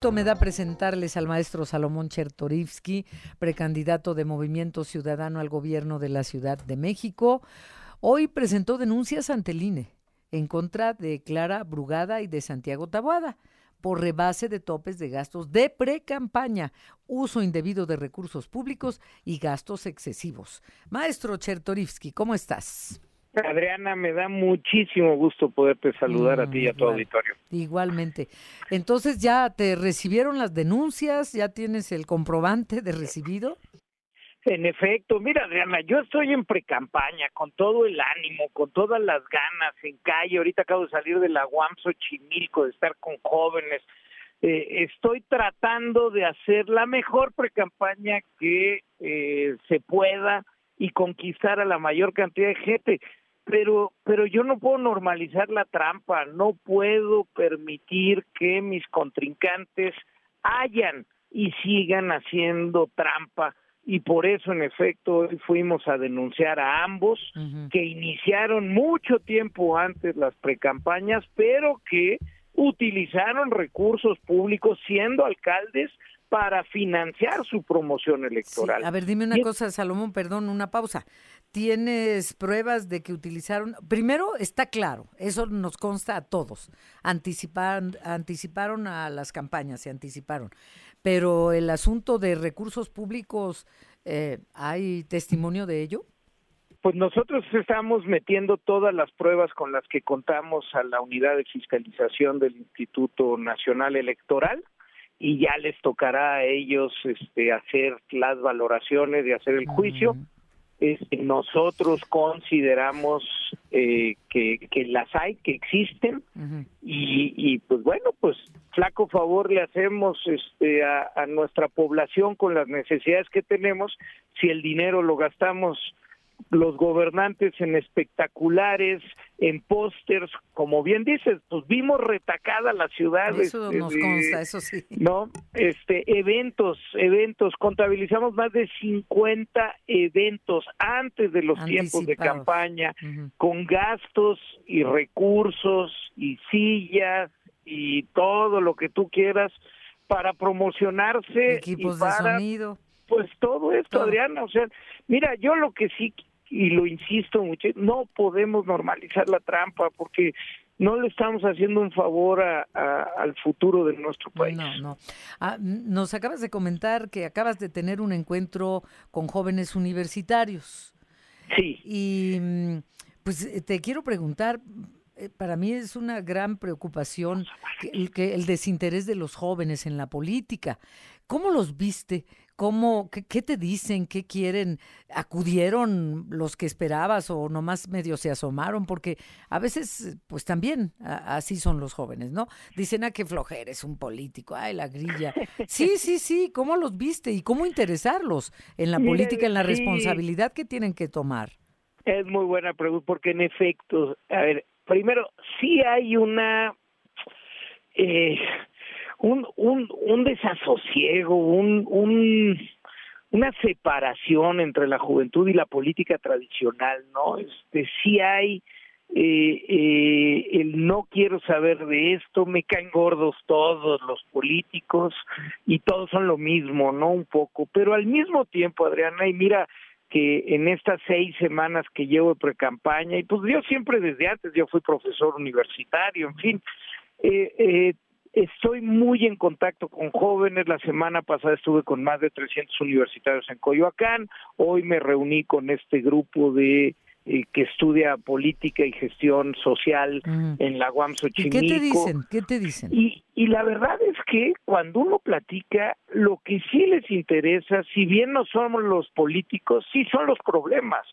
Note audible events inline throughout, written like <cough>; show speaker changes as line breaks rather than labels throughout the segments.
me da presentarles al maestro Salomón Chertorivsky, precandidato de Movimiento Ciudadano al gobierno de la Ciudad de México. Hoy presentó denuncias ante el INE en contra de Clara Brugada y de Santiago Taboada por rebase de topes de gastos de pre-campaña, uso indebido de recursos públicos y gastos excesivos. Maestro Chertorivsky, ¿cómo estás?
Adriana, me da muchísimo gusto poderte saludar a ti y a tu auditorio.
Igualmente. Entonces, ¿ya te recibieron las denuncias? ¿Ya tienes el comprobante de recibido?
En efecto, mira, Adriana, yo estoy en precampaña con todo el ánimo, con todas las ganas, en calle. Ahorita acabo de salir de la Guamso Chimilco, de estar con jóvenes. Eh, estoy tratando de hacer la mejor precampaña que eh, se pueda y conquistar a la mayor cantidad de gente pero pero yo no puedo normalizar la trampa, no puedo permitir que mis contrincantes hayan y sigan haciendo trampa y por eso en efecto hoy fuimos a denunciar a ambos que iniciaron mucho tiempo antes las precampañas, pero que utilizaron recursos públicos siendo alcaldes para financiar su promoción electoral.
a ver, dime una cosa, Salomón, perdón, una pausa. ¿Tienes pruebas de que utilizaron? Primero, está claro, eso nos consta a todos. Anticiparon, anticiparon a las campañas, se anticiparon. Pero el asunto de recursos públicos, eh, ¿hay testimonio de ello?
Pues nosotros estamos metiendo todas las pruebas con las que contamos a la unidad de fiscalización del Instituto Nacional Electoral y ya les tocará a ellos este, hacer las valoraciones y hacer el juicio. Este, nosotros consideramos eh, que, que, las hay, que existen y, y, pues bueno, pues flaco favor le hacemos este, a, a nuestra población con las necesidades que tenemos. Si el dinero lo gastamos los gobernantes en espectaculares, en pósters, como bien dices, pues vimos retacada la ciudad.
Eso nos consta, eso sí.
¿No? Este, eventos, eventos, contabilizamos más de 50 eventos antes de los tiempos de campaña, con gastos y recursos y sillas y todo lo que tú quieras para promocionarse.
Equipos de sonido
pues todo esto, Adriana, o sea, mira, yo lo que sí y lo insisto mucho, no podemos normalizar la trampa porque no le estamos haciendo un favor a, al futuro de nuestro país.
No, no. Ah, nos acabas de comentar que acabas de tener un encuentro con jóvenes universitarios.
Sí.
Y mm, pues eh, te quiero preguntar, eh, para mí es una gran preocupación el, que el desinterés de los jóvenes en la política. ¿Cómo los viste? ¿Cómo, qué, te dicen? ¿Qué quieren? ¿Acudieron los que esperabas o nomás medio se asomaron? Porque a veces, pues también así son los jóvenes, ¿no? Dicen, a ah, qué flojera es un político, ay, la grilla. Sí, sí, sí, ¿cómo los viste? ¿Y cómo interesarlos en la política, en la responsabilidad que tienen que tomar?
Es muy buena pregunta, porque en efecto, a ver, primero, sí hay una... Eh, un, un, un desasosiego, un, un, una separación entre la juventud y la política tradicional, ¿no? Este, sí hay eh, eh, el no quiero saber de esto, me caen gordos todos los políticos y todos son lo mismo, ¿no? Un poco, pero al mismo tiempo, Adriana, y mira que en estas seis semanas que llevo de pre-campaña, y pues yo siempre desde antes, yo fui profesor universitario, en fin, eh, eh, Estoy muy en contacto con jóvenes. La semana pasada estuve con más de 300 universitarios en Coyoacán. Hoy me reuní con este grupo de eh, que estudia política y gestión social en la UAM Xochimilco.
¿Y qué te dicen? ¿Qué te dicen?
Y, y la verdad es que cuando uno platica, lo que sí les interesa, si bien no somos los políticos, sí son los problemas.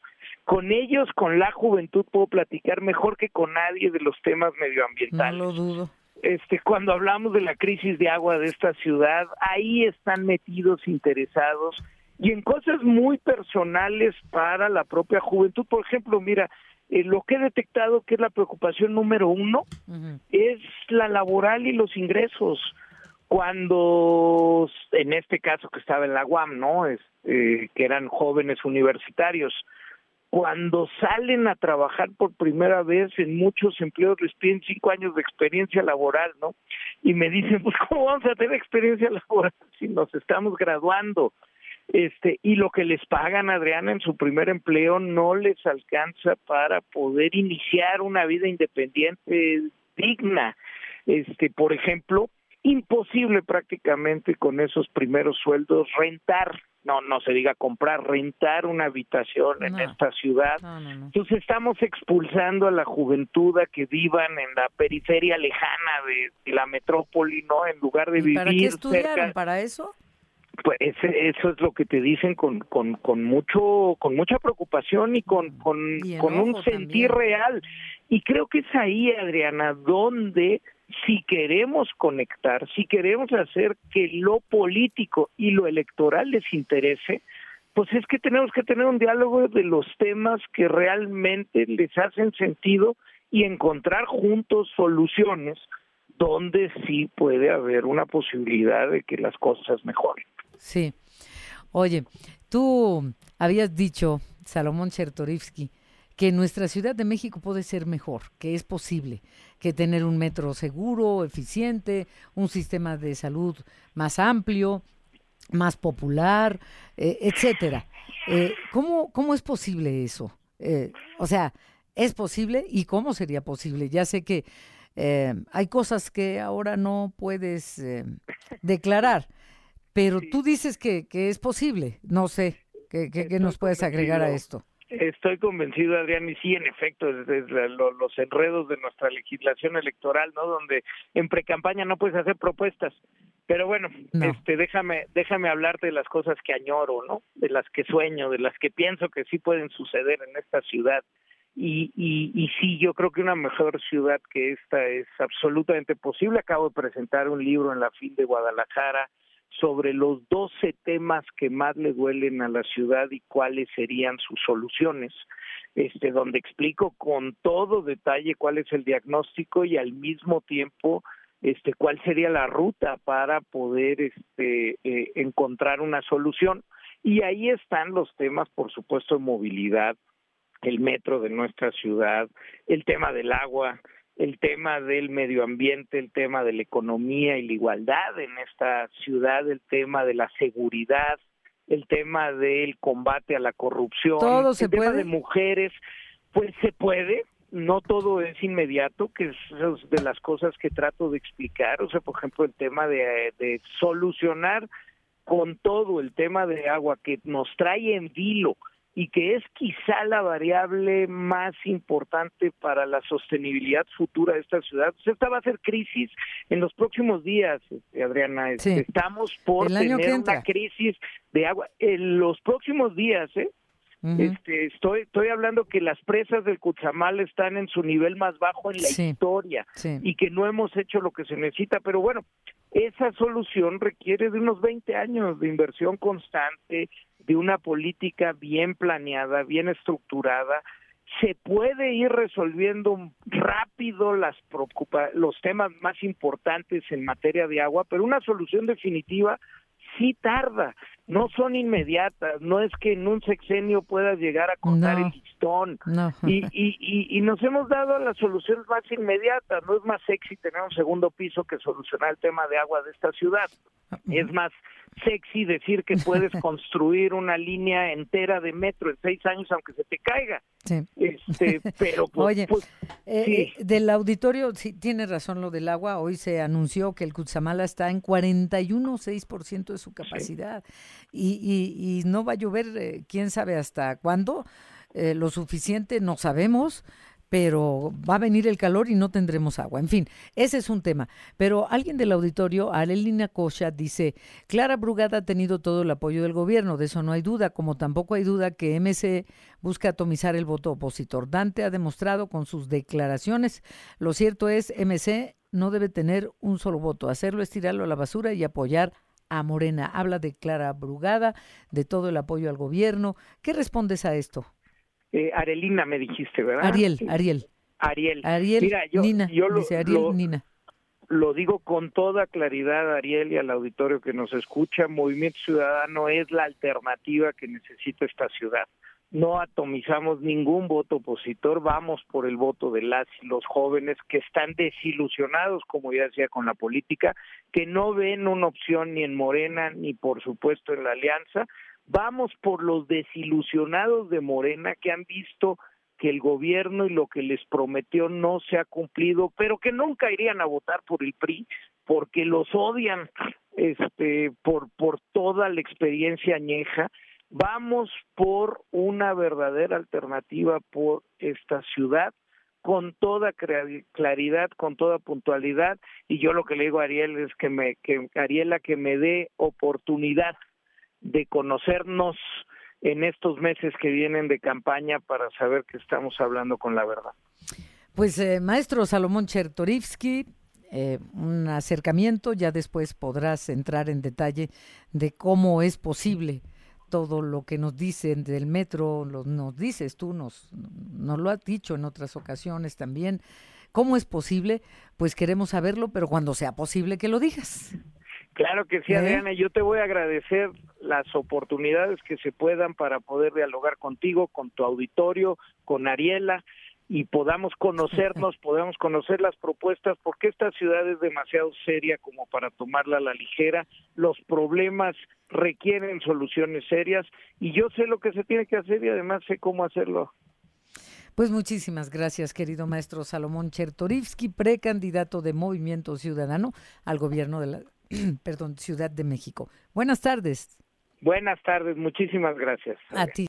Con ellos, con la juventud, puedo platicar mejor que con nadie de los temas medioambientales.
No lo dudo
este, cuando hablamos de la crisis de agua de esta ciudad, ahí están metidos interesados y en cosas muy personales para la propia juventud. Por ejemplo, mira, eh, lo que he detectado que es la preocupación número uno es la laboral y los ingresos. Cuando, en este caso que estaba en la UAM, ¿no? Este, que eran jóvenes universitarios, cuando salen a trabajar por primera vez en muchos empleos les piden cinco años de experiencia laboral, ¿no? y me dicen, pues cómo vamos a tener experiencia <laughs> laboral si nos estamos graduando. Este, y lo que les pagan Adriana en su primer empleo no les alcanza para poder iniciar una vida independiente digna. Este, por ejemplo, imposible prácticamente con esos primeros sueldos rentar, no, no se diga comprar, rentar una habitación en esta ciudad. Entonces estamos expulsando a la juventud a que vivan en la periferia lejana de, la metrópoli, ¿no? En lugar de vivir
¿Para qué estudiaron? ¿Para eso?
Pues eso es lo que te dicen con, con, con mucho con mucha preocupación y con, con, con un sentir real. Y creo que es ahí, Adriana, donde si queremos conectar, si queremos hacer que lo político y lo electoral les interese, pues es que tenemos que tener un diálogo de los temas que realmente les hacen sentido y encontrar juntos soluciones donde sí puede haber una posibilidad de que las cosas mejoren.
Sí. Oye, tú habías dicho, Salomón Chertorivsky, que nuestra Ciudad de México puede ser mejor, que es posible, que tener un metro seguro, eficiente, un sistema de salud más amplio, más popular, eh, etcétera. Eh, ¿cómo, ¿Cómo es posible eso? Eh, o sea, ¿es posible y cómo sería posible? Ya sé que hay cosas que ahora no puedes declarar, pero tú dices que, que es posible. No sé, ¿qué, qué nos puedes agregar a esto?
Estoy convencido, Adrián, y sí, en efecto, es, los enredos de nuestra legislación electoral, ¿no? Donde en precampaña no puedes hacer propuestas. Pero bueno, este, déjame, déjame hablarte de las cosas que añoro, ¿no? De las que sueño, de las que pienso que sí pueden suceder en esta ciudad. Y, y, y sí, yo creo que una mejor ciudad que esta es absolutamente posible. Acabo de presentar un libro en la FIL de Guadalajara sobre los 12 temas que más le duelen a la ciudad y cuáles serían sus soluciones, este, donde explico con todo detalle cuál es el diagnóstico y al mismo tiempo este, cuál sería la ruta para poder este, eh, encontrar una solución. Y ahí están los temas, por supuesto, de movilidad, el metro de nuestra ciudad, el tema del agua, el tema del medio ambiente, el tema de la economía y la igualdad en esta ciudad, el tema de la seguridad, el tema del combate a la corrupción,
el
tema de mujeres, pues se puede, no todo es inmediato, que es de las cosas que trato de explicar, o sea, por ejemplo, el tema de, de solucionar con todo el tema de agua que nos trae en vilo, y que es quizá la variable más importante para la sostenibilidad futura de esta ciudad. Pues esta va a ser crisis en los próximos días, este, Adriana. Estamos por tener una crisis de agua en los próximos días, ¿eh? Este, estoy, estoy hablando que las presas del Cuchamal están en su nivel más bajo en la historia y que no hemos hecho lo que se necesita, pero bueno, esa solución requiere de unos 20 años de inversión constante, de una política bien planeada, bien estructurada, se puede ir resolviendo rápido las preocupa los temas más importantes en materia de agua, pero una solución definitiva sí tarda, no son inmediatas, no es que en un sexenio puedas llegar a contar el listón. Y, y, y, nos hemos dado las soluciones más inmediatas, no es más sexy tener un segundo piso que solucionar el tema de agua de esta ciudad. Ah, es más sexy decir que puedes <laughs> construir una línea entera de metro en seis años aunque se te caiga. Este, <laughs> pero pues,
Oye,
pues,
eh, eh, del auditorio, sí, tiene razón lo del agua, hoy se anunció que el Cutzamala está en 41,6% de su capacidad. Y, y, no va a llover, eh, quién sabe hasta cuándo, lo suficiente, no sabemos, pero va a venir el calor y no tendremos agua. En fin, ese es un tema. Pero alguien del auditorio, Arelina Cocha, dice, Clara Brugada ha tenido todo el apoyo del gobierno, de eso no hay duda, como tampoco hay duda que MC busca atomizar el voto opositor. Dante ha demostrado con sus declaraciones, lo cierto es, MC no debe tener un solo voto, hacerlo es tirarlo a la basura y apoyar a Morena. Habla de Clara Brugada, de todo el apoyo al gobierno. ¿Qué respondes a esto?
Eh, Arelina me dijiste, ¿verdad?
Ariel, Ariel.
Ariel.
Ariel, Mira, yo, Nina, lo, dice Ariel, Nina.
Lo digo con toda claridad, Ariel, y al auditorio que nos escucha, Movimiento Ciudadano es la alternativa que necesita esta ciudad. no atomizamos ningún voto opositor, vamos por el voto de las y los jóvenes que están desilusionados, como ya decía, con la política, que no ven una opción ni en Morena ni por supuesto en la Alianza, vamos por los desilusionados de Morena que han visto que el gobierno y lo que les prometió no se ha cumplido, pero que nunca irían a votar por el PRI porque los odian este por por toda la experiencia añeja. Vamos por una verdadera alternativa por esta ciudad con toda claridad, con toda puntualidad y yo lo que le digo a Ariel es que me que Ariela que me dé oportunidad de conocernos en estos meses que vienen de campaña para saber que estamos hablando con la verdad.
Pues eh, maestro Salomón Chertorivsky, eh, un acercamiento, ya después podrás entrar en detalle de cómo es posible todo lo que nos dicen del metro, lo, nos dices tú, nos, nos lo has dicho en otras ocasiones también. ¿Cómo es posible? Pues queremos saberlo, pero cuando sea posible que lo digas.
Claro que sí, ¿Eh? Adriana. Yo te voy a agradecer las oportunidades que se puedan para poder dialogar contigo, con tu auditorio, con Ariela y podamos conocernos, <laughs> podamos conocer las propuestas, porque esta ciudad es demasiado seria como para tomarla a la ligera. Los problemas requieren soluciones serias y yo sé lo que se tiene que hacer y además sé cómo hacerlo.
Pues muchísimas gracias, querido maestro Salomón Chertorivsky, precandidato de Movimiento Ciudadano al gobierno de la <clears throat> perdón, Ciudad de México. Buenas tardes.
Buenas tardes, muchísimas gracias.
A ti.